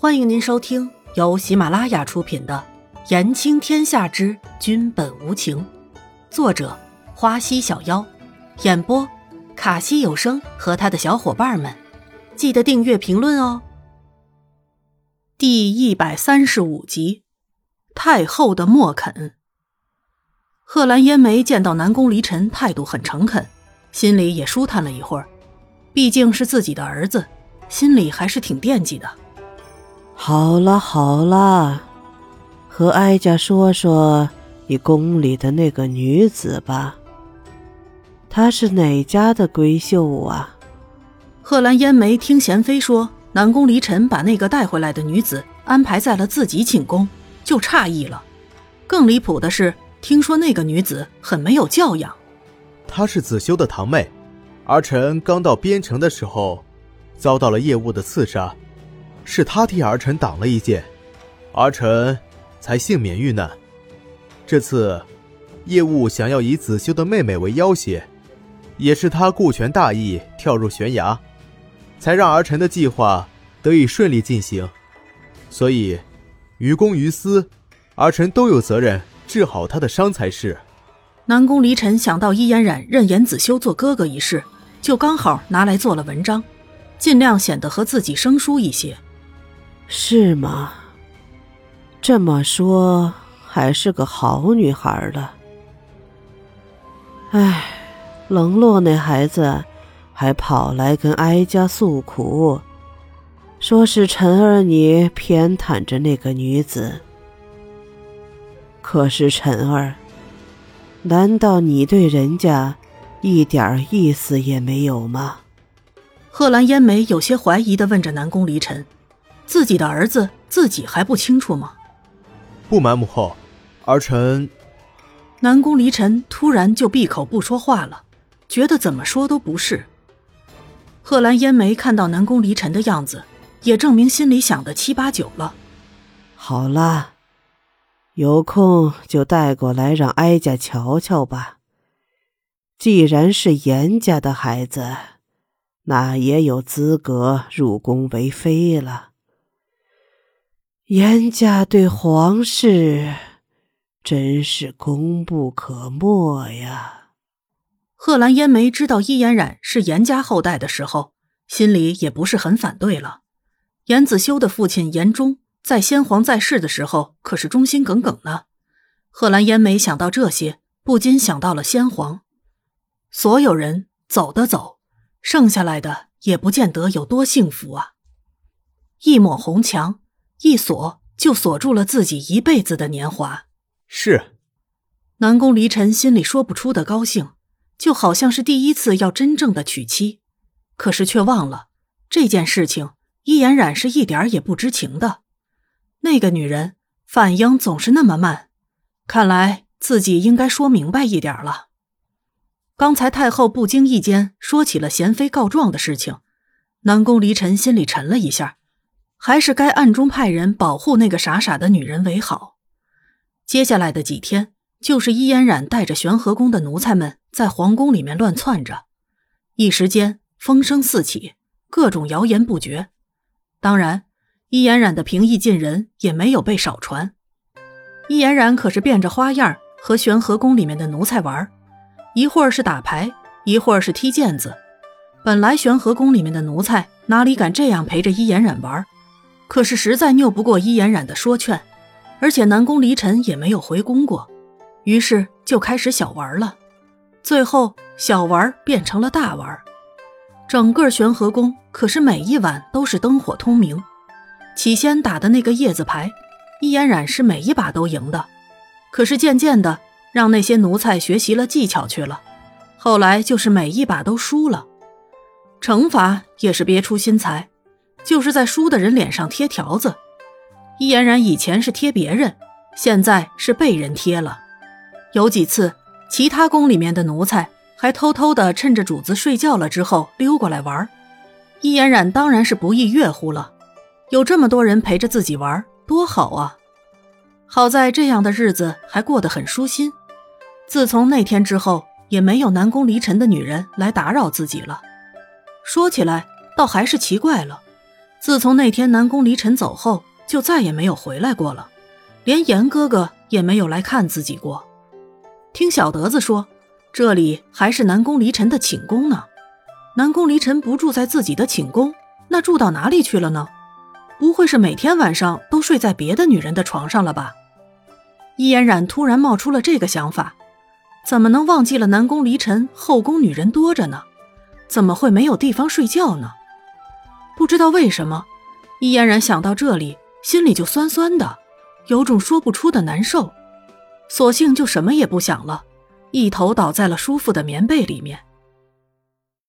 欢迎您收听由喜马拉雅出品的《言情天下之君本无情》，作者花溪小妖，演播卡西有声和他的小伙伴们。记得订阅、评论哦。第一百三十五集，太后的莫肯。贺兰烟梅见到南宫离尘态度很诚恳，心里也舒坦了一会儿。毕竟是自己的儿子，心里还是挺惦记的。好了好了，和哀家说说你宫里的那个女子吧。她是哪家的闺秀啊？贺兰烟梅听贤妃说南宫离尘把那个带回来的女子安排在了自己寝宫，就诧异了。更离谱的是，听说那个女子很没有教养。她是子修的堂妹，儿臣刚到边城的时候，遭到了叶雾的刺杀。是他替儿臣挡了一剑，儿臣才幸免遇难。这次叶务想要以子修的妹妹为要挟，也是他顾全大义跳入悬崖，才让儿臣的计划得以顺利进行。所以，于公于私，儿臣都有责任治好他的伤才是。南宫离尘想到伊嫣然认颜子修做哥哥一事，就刚好拿来做了文章，尽量显得和自己生疏一些。是吗？这么说，还是个好女孩了。唉，冷落那孩子，还跑来跟哀家诉苦，说是陈儿你偏袒着那个女子。可是陈儿，难道你对人家一点意思也没有吗？贺兰烟梅有些怀疑的问着南宫离尘。自己的儿子自己还不清楚吗？不瞒母后，儿臣……南宫离尘突然就闭口不说话了，觉得怎么说都不是。贺兰烟梅看到南宫离尘的样子，也证明心里想的七八九了。好了，有空就带过来让哀家瞧瞧吧。既然是严家的孩子，那也有资格入宫为妃了。严家对皇室真是功不可没呀。贺兰烟梅知道伊嫣然是严家后代的时候，心里也不是很反对了。严子修的父亲严忠在先皇在世的时候可是忠心耿耿呢。贺兰烟梅想到这些，不禁想到了先皇。所有人走的走，剩下来的也不见得有多幸福啊。一抹红墙。一锁就锁住了自己一辈子的年华。是，南宫离尘心里说不出的高兴，就好像是第一次要真正的娶妻，可是却忘了这件事情，伊嫣染是一点也不知情的。那个女人反应总是那么慢，看来自己应该说明白一点了。刚才太后不经意间说起了贤妃告状的事情，南宫离尘心里沉了一下。还是该暗中派人保护那个傻傻的女人为好。接下来的几天，就是伊嫣然带着玄和宫的奴才们在皇宫里面乱窜着，一时间风声四起，各种谣言不绝。当然，伊嫣然的平易近人也没有被少传。伊嫣然可是变着花样和玄和宫里面的奴才玩，一会儿是打牌，一会儿是踢毽子。本来玄和宫里面的奴才哪里敢这样陪着伊嫣然玩？可是实在拗不过伊嫣然的说劝，而且南宫离尘也没有回宫过，于是就开始小玩了。最后小玩变成了大玩，整个玄和宫可是每一晚都是灯火通明。起先打的那个叶子牌，伊嫣然是每一把都赢的，可是渐渐的让那些奴才学习了技巧去了，后来就是每一把都输了，惩罚也是别出心裁。就是在输的人脸上贴条子，伊嫣然以前是贴别人，现在是被人贴了。有几次，其他宫里面的奴才还偷偷的趁着主子睡觉了之后溜过来玩，伊嫣然当然是不亦乐乎了。有这么多人陪着自己玩，多好啊！好在这样的日子还过得很舒心。自从那天之后，也没有南宫离尘的女人来打扰自己了。说起来，倒还是奇怪了。自从那天南宫离尘走后，就再也没有回来过了，连严哥哥也没有来看自己过。听小德子说，这里还是南宫离尘的寝宫呢。南宫离尘不住在自己的寝宫，那住到哪里去了呢？不会是每天晚上都睡在别的女人的床上了吧？易嫣然突然冒出了这个想法，怎么能忘记了南宫离尘后宫女人多着呢？怎么会没有地方睡觉呢？不知道为什么，易嫣然想到这里，心里就酸酸的，有种说不出的难受，索性就什么也不想了，一头倒在了舒服的棉被里面。